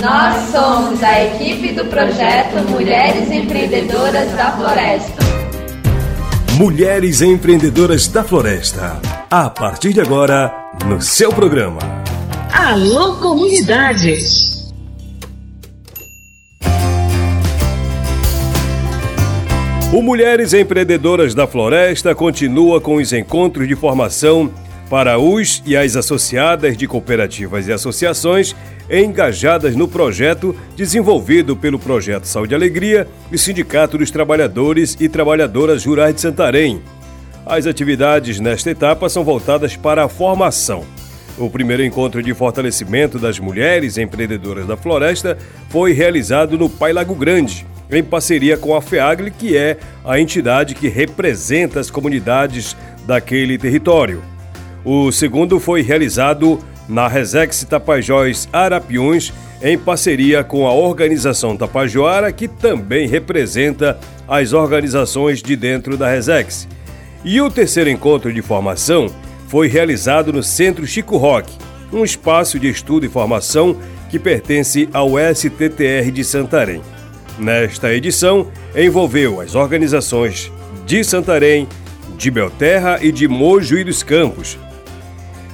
Nós somos a equipe do projeto Mulheres Empreendedoras da Floresta. Mulheres Empreendedoras da Floresta. A partir de agora, no seu programa. Alô, comunidade! O Mulheres Empreendedoras da Floresta continua com os encontros de formação para os e as associadas de cooperativas e associações engajadas no projeto desenvolvido pelo Projeto Saúde e Alegria e Sindicato dos Trabalhadores e Trabalhadoras Rurais de Santarém. As atividades nesta etapa são voltadas para a formação. O primeiro encontro de fortalecimento das mulheres empreendedoras da floresta foi realizado no Pai Lago Grande, em parceria com a FEAGLE, que é a entidade que representa as comunidades daquele território. O segundo foi realizado na Resex Tapajós Arapiuns, em parceria com a organização Tapajoara, que também representa as organizações de dentro da Resex. E o terceiro encontro de formação foi realizado no Centro Chico Roque, um espaço de estudo e formação que pertence ao STTR de Santarém. Nesta edição, envolveu as organizações de Santarém, de Belterra e de Mojuí dos Campos,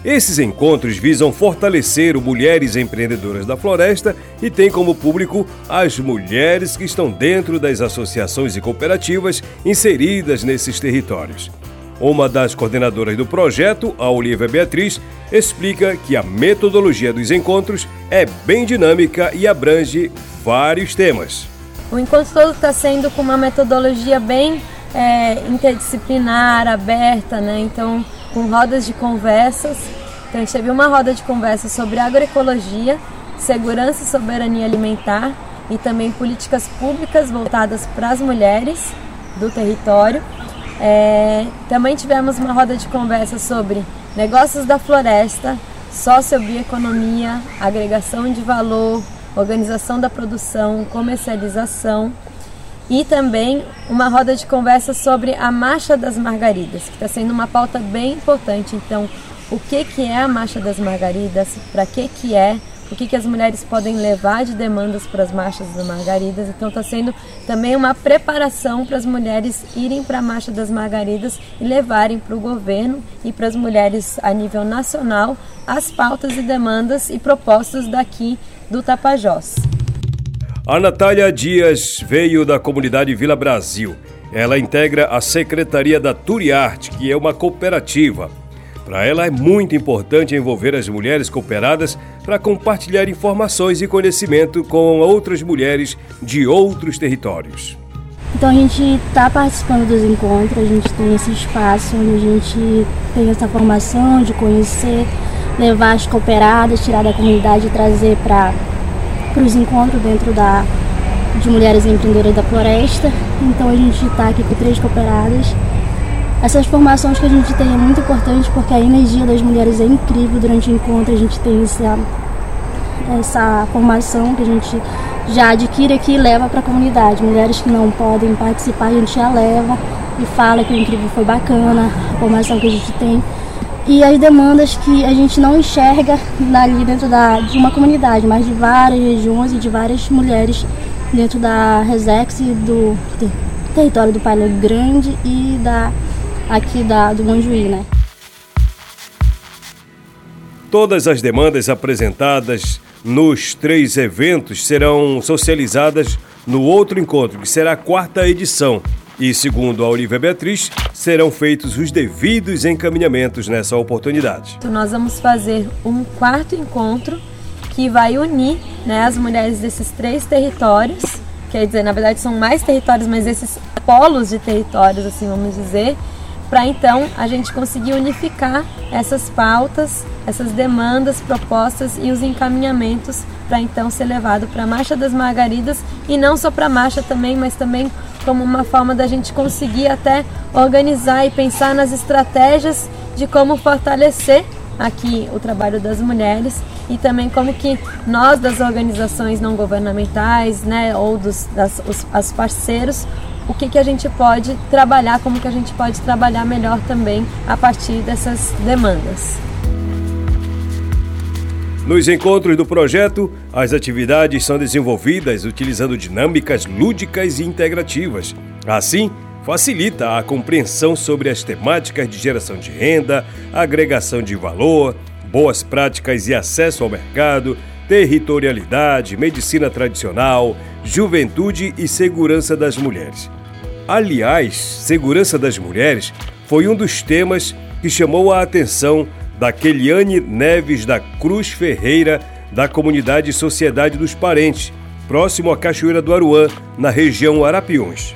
esses encontros visam fortalecer o Mulheres Empreendedoras da Floresta e têm como público as mulheres que estão dentro das associações e cooperativas inseridas nesses territórios. Uma das coordenadoras do projeto, a Olivia Beatriz, explica que a metodologia dos encontros é bem dinâmica e abrange vários temas. O encontro todo está sendo com uma metodologia bem é, interdisciplinar, aberta, né? Então, com rodas de conversas. Então, a gente teve uma roda de conversa sobre agroecologia, segurança e soberania alimentar e também políticas públicas voltadas para as mulheres do território. É, também tivemos uma roda de conversa sobre negócios da floresta, sociobioeconomia, agregação de valor, organização da produção, comercialização e também uma roda de conversa sobre a Marcha das Margaridas, que está sendo uma pauta bem importante. Então, o que, que é a Marcha das Margaridas, para que, que é, o que, que as mulheres podem levar de demandas para as Marchas das Margaridas. Então, está sendo também uma preparação para as mulheres irem para a Marcha das Margaridas e levarem para o governo e para as mulheres a nível nacional as pautas e demandas e propostas daqui do Tapajós. A Natália Dias veio da comunidade Vila Brasil. Ela integra a Secretaria da Turiarte, que é uma cooperativa. Para ela é muito importante envolver as mulheres cooperadas para compartilhar informações e conhecimento com outras mulheres de outros territórios. Então a gente está participando dos encontros, a gente tem esse espaço onde a gente tem essa formação de conhecer, levar as cooperadas, tirar da comunidade e trazer para para os encontros dentro da, de Mulheres Empreendedoras da Floresta. Então a gente está aqui com três cooperadas. Essas formações que a gente tem é muito importante porque a energia das mulheres é incrível durante o encontro. A gente tem essa, essa formação que a gente já adquire aqui e leva para a comunidade. Mulheres que não podem participar, a gente já leva e fala que o incrível foi bacana, a formação que a gente tem e as demandas que a gente não enxerga ali dentro da, de uma comunidade, mas de várias regiões e de várias mulheres dentro da Resex do território do Palha Grande e da aqui da, do Manjuí, né? Todas as demandas apresentadas nos três eventos serão socializadas no outro encontro, que será a quarta edição, e, segundo a Olivia Beatriz, serão feitos os devidos encaminhamentos nessa oportunidade. Então, nós vamos fazer um quarto encontro que vai unir né, as mulheres desses três territórios. Quer dizer, na verdade são mais territórios, mas esses polos de territórios, assim vamos dizer, para então a gente conseguir unificar essas pautas, essas demandas, propostas e os encaminhamentos para então ser levado para a Marcha das Margaridas e não só para a marcha também, mas também como uma forma da gente conseguir até organizar e pensar nas estratégias de como fortalecer aqui o trabalho das mulheres e também como que nós das organizações não governamentais, né, ou dos das, os, as parceiros, o que, que a gente pode trabalhar, como que a gente pode trabalhar melhor também a partir dessas demandas. Nos encontros do projeto, as atividades são desenvolvidas utilizando dinâmicas lúdicas e integrativas. Assim, facilita a compreensão sobre as temáticas de geração de renda, agregação de valor, boas práticas e acesso ao mercado, territorialidade, medicina tradicional, juventude e segurança das mulheres. Aliás, segurança das mulheres foi um dos temas que chamou a atenção da Keliane Neves da Cruz Ferreira, da comunidade Sociedade dos Parentes, próximo à Cachoeira do Aruã, na região Arapiões.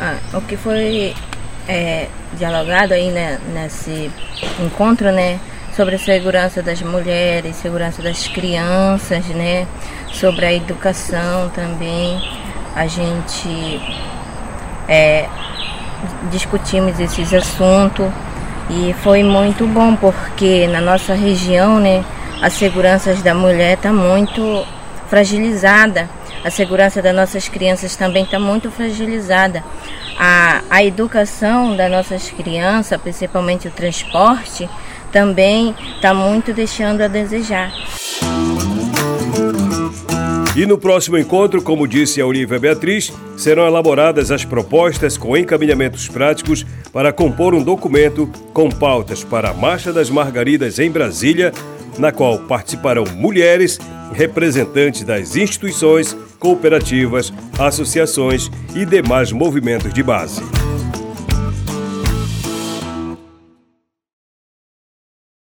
Ah, o que foi é, dialogado aí né, nesse encontro, né, sobre a segurança das mulheres, segurança das crianças, né, sobre a educação também. A gente é, discutimos esses assuntos e foi muito bom porque na nossa região, né, a segurança da mulher está muito fragilizada. A segurança das nossas crianças também está muito fragilizada. A, a educação das nossas crianças, principalmente o transporte, também está muito deixando a desejar. E no próximo encontro, como disse a Olivia Beatriz, serão elaboradas as propostas com encaminhamentos práticos para compor um documento com pautas para a Marcha das Margaridas em Brasília, na qual participarão mulheres, representantes das instituições, cooperativas, associações e demais movimentos de base.